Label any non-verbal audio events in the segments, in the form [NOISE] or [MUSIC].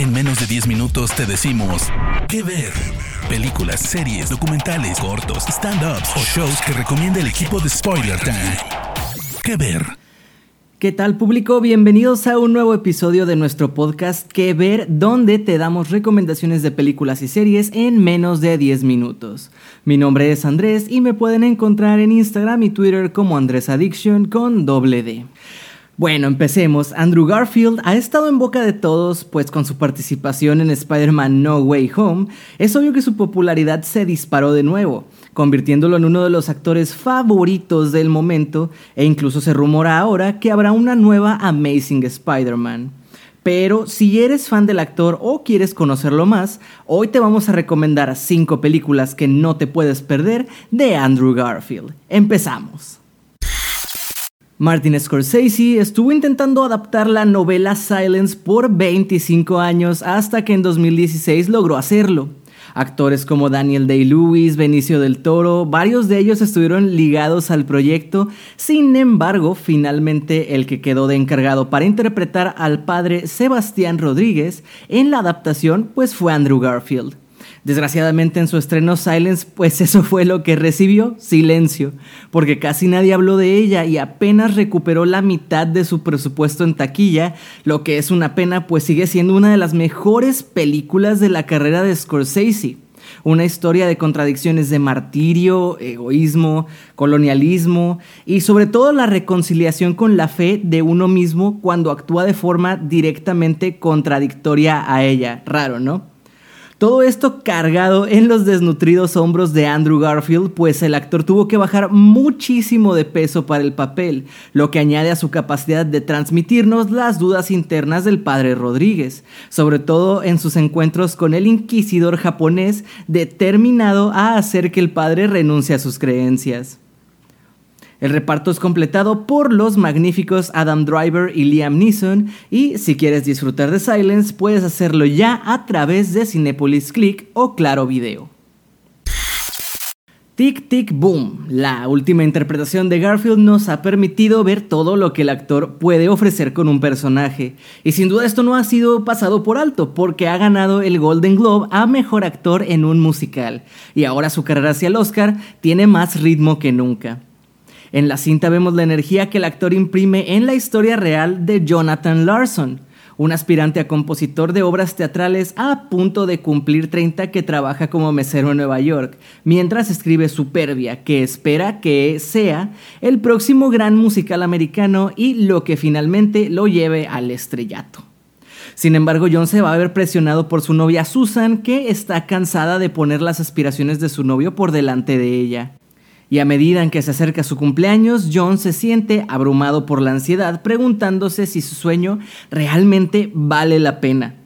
En menos de 10 minutos te decimos qué ver. Películas, series, documentales, cortos, stand-ups o shows que recomienda el equipo de Spoiler Time. ¿Qué ver? ¿Qué tal público? Bienvenidos a un nuevo episodio de nuestro podcast Que Ver, donde te damos recomendaciones de películas y series en menos de 10 minutos. Mi nombre es Andrés y me pueden encontrar en Instagram y Twitter como Andrés Addiction con doble D. Bueno, empecemos. Andrew Garfield ha estado en boca de todos, pues con su participación en Spider-Man No Way Home, es obvio que su popularidad se disparó de nuevo, convirtiéndolo en uno de los actores favoritos del momento, e incluso se rumora ahora que habrá una nueva Amazing Spider-Man. Pero si eres fan del actor o quieres conocerlo más, hoy te vamos a recomendar 5 películas que no te puedes perder de Andrew Garfield. Empezamos. Martin Scorsese estuvo intentando adaptar la novela Silence por 25 años hasta que en 2016 logró hacerlo. Actores como Daniel Day-Lewis, Benicio del Toro, varios de ellos estuvieron ligados al proyecto, sin embargo, finalmente el que quedó de encargado para interpretar al padre Sebastián Rodríguez en la adaptación pues fue Andrew Garfield. Desgraciadamente en su estreno Silence, pues [LAUGHS] eso fue lo que recibió, silencio, porque casi nadie habló de ella y apenas recuperó la mitad de su presupuesto en taquilla, lo que es una pena, pues sigue siendo una de las mejores películas de la carrera de Scorsese. Una historia de contradicciones de martirio, egoísmo, colonialismo y sobre todo la reconciliación con la fe de uno mismo cuando actúa de forma directamente contradictoria a ella. Raro, ¿no? Todo esto cargado en los desnutridos hombros de Andrew Garfield, pues el actor tuvo que bajar muchísimo de peso para el papel, lo que añade a su capacidad de transmitirnos las dudas internas del padre Rodríguez, sobre todo en sus encuentros con el inquisidor japonés determinado a hacer que el padre renuncie a sus creencias. El reparto es completado por los magníficos Adam Driver y Liam Neeson y si quieres disfrutar de Silence puedes hacerlo ya a través de Cinepolis Click o Claro Video. Tic Tic Boom, la última interpretación de Garfield nos ha permitido ver todo lo que el actor puede ofrecer con un personaje. Y sin duda esto no ha sido pasado por alto, porque ha ganado el Golden Globe a Mejor Actor en un musical. Y ahora su carrera hacia el Oscar tiene más ritmo que nunca. En la cinta vemos la energía que el actor imprime en la historia real de Jonathan Larson, un aspirante a compositor de obras teatrales a punto de cumplir 30 que trabaja como mesero en Nueva York, mientras escribe Superbia, que espera que sea el próximo gran musical americano y lo que finalmente lo lleve al estrellato. Sin embargo, John se va a ver presionado por su novia Susan, que está cansada de poner las aspiraciones de su novio por delante de ella y a medida en que se acerca su cumpleaños, John se siente abrumado por la ansiedad, preguntándose si su sueño realmente vale la pena.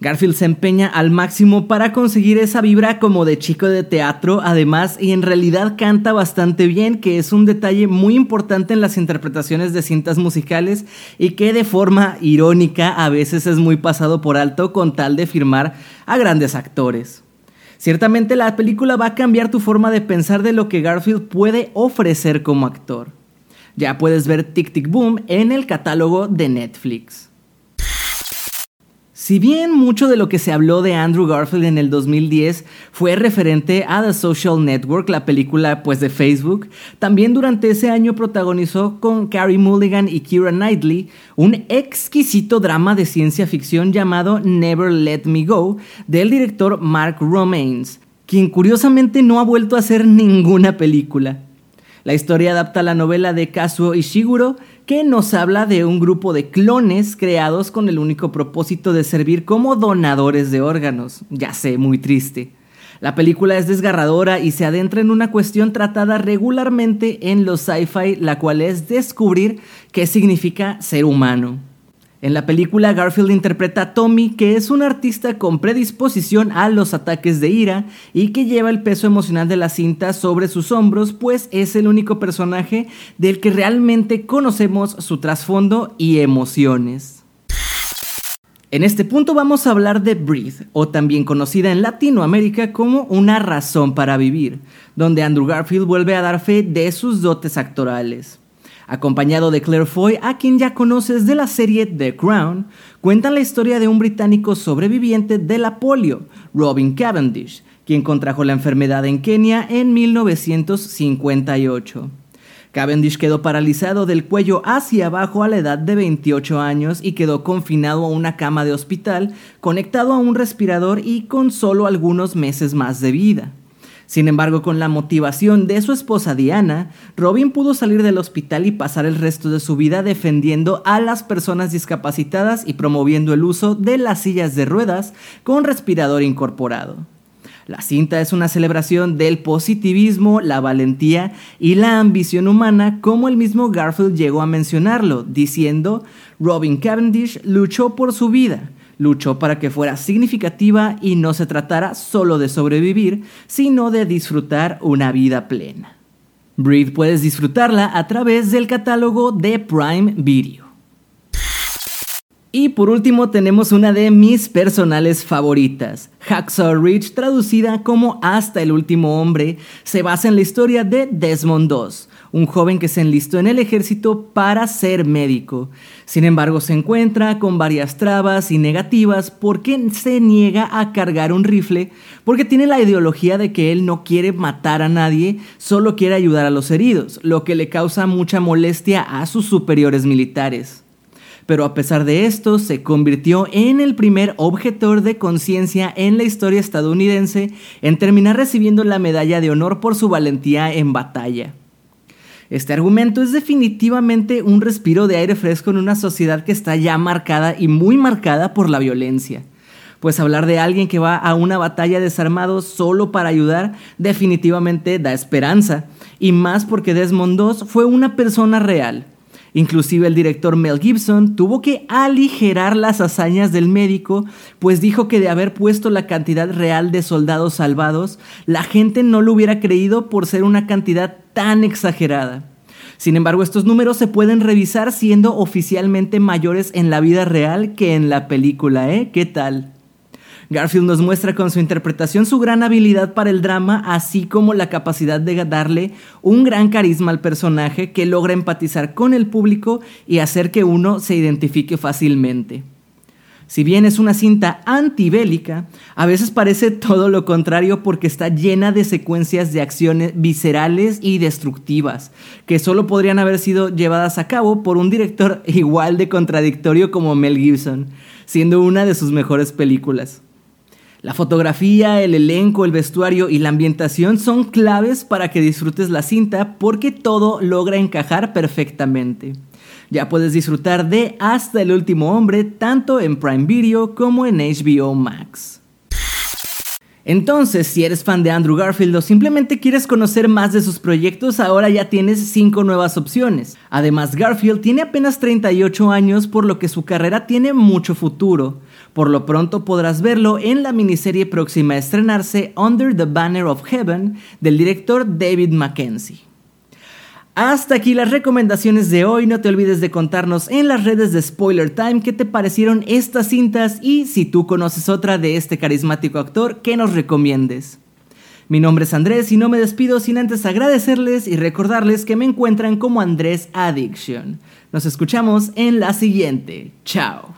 Garfield se empeña al máximo para conseguir esa vibra como de chico de teatro, además, y en realidad canta bastante bien, que es un detalle muy importante en las interpretaciones de cintas musicales y que de forma irónica a veces es muy pasado por alto con tal de firmar a grandes actores. Ciertamente la película va a cambiar tu forma de pensar de lo que Garfield puede ofrecer como actor. Ya puedes ver Tic Tic Boom en el catálogo de Netflix. Si bien mucho de lo que se habló de Andrew Garfield en el 2010 fue referente a The Social Network, la película pues de Facebook, también durante ese año protagonizó con Carrie Mulligan y Keira Knightley un exquisito drama de ciencia ficción llamado Never Let Me Go del director Mark Romains, quien curiosamente no ha vuelto a hacer ninguna película. La historia adapta la novela de Kazuo Ishiguro, que nos habla de un grupo de clones creados con el único propósito de servir como donadores de órganos. Ya sé, muy triste. La película es desgarradora y se adentra en una cuestión tratada regularmente en los sci-fi, la cual es descubrir qué significa ser humano. En la película, Garfield interpreta a Tommy, que es un artista con predisposición a los ataques de ira y que lleva el peso emocional de la cinta sobre sus hombros, pues es el único personaje del que realmente conocemos su trasfondo y emociones. En este punto vamos a hablar de Breathe, o también conocida en Latinoamérica como Una razón para vivir, donde Andrew Garfield vuelve a dar fe de sus dotes actorales. Acompañado de Claire Foy, a quien ya conoces de la serie The Crown, cuentan la historia de un británico sobreviviente de la polio, Robin Cavendish, quien contrajo la enfermedad en Kenia en 1958. Cavendish quedó paralizado del cuello hacia abajo a la edad de 28 años y quedó confinado a una cama de hospital, conectado a un respirador y con solo algunos meses más de vida. Sin embargo, con la motivación de su esposa Diana, Robin pudo salir del hospital y pasar el resto de su vida defendiendo a las personas discapacitadas y promoviendo el uso de las sillas de ruedas con respirador incorporado. La cinta es una celebración del positivismo, la valentía y la ambición humana, como el mismo Garfield llegó a mencionarlo, diciendo, Robin Cavendish luchó por su vida, luchó para que fuera significativa y no se tratara solo de sobrevivir, sino de disfrutar una vida plena. Breathe puedes disfrutarla a través del catálogo de Prime Video. Y por último tenemos una de mis personales favoritas. Hacksaw Ridge, traducida como Hasta el último hombre, se basa en la historia de Desmond II, un joven que se enlistó en el ejército para ser médico. Sin embargo, se encuentra con varias trabas y negativas porque se niega a cargar un rifle, porque tiene la ideología de que él no quiere matar a nadie, solo quiere ayudar a los heridos, lo que le causa mucha molestia a sus superiores militares pero a pesar de esto se convirtió en el primer objetor de conciencia en la historia estadounidense en terminar recibiendo la medalla de honor por su valentía en batalla. Este argumento es definitivamente un respiro de aire fresco en una sociedad que está ya marcada y muy marcada por la violencia. Pues hablar de alguien que va a una batalla desarmado solo para ayudar definitivamente da esperanza, y más porque Desmond II fue una persona real, Inclusive el director Mel Gibson tuvo que aligerar las hazañas del médico, pues dijo que de haber puesto la cantidad real de soldados salvados, la gente no lo hubiera creído por ser una cantidad tan exagerada. Sin embargo, estos números se pueden revisar siendo oficialmente mayores en la vida real que en la película, ¿eh? ¿Qué tal? Garfield nos muestra con su interpretación su gran habilidad para el drama, así como la capacidad de darle un gran carisma al personaje que logra empatizar con el público y hacer que uno se identifique fácilmente. Si bien es una cinta antibélica, a veces parece todo lo contrario porque está llena de secuencias de acciones viscerales y destructivas, que solo podrían haber sido llevadas a cabo por un director [LAUGHS] igual de contradictorio como Mel Gibson, siendo una de sus mejores películas. La fotografía, el elenco, el vestuario y la ambientación son claves para que disfrutes la cinta porque todo logra encajar perfectamente. Ya puedes disfrutar de Hasta el último hombre tanto en Prime Video como en HBO Max. Entonces, si eres fan de Andrew Garfield o simplemente quieres conocer más de sus proyectos, ahora ya tienes 5 nuevas opciones. Además, Garfield tiene apenas 38 años, por lo que su carrera tiene mucho futuro. Por lo pronto podrás verlo en la miniserie próxima a estrenarse Under the Banner of Heaven del director David Mackenzie. Hasta aquí las recomendaciones de hoy. No te olvides de contarnos en las redes de Spoiler Time qué te parecieron estas cintas y si tú conoces otra de este carismático actor, que nos recomiendes. Mi nombre es Andrés y no me despido sin antes agradecerles y recordarles que me encuentran como Andrés Addiction. Nos escuchamos en la siguiente. Chao.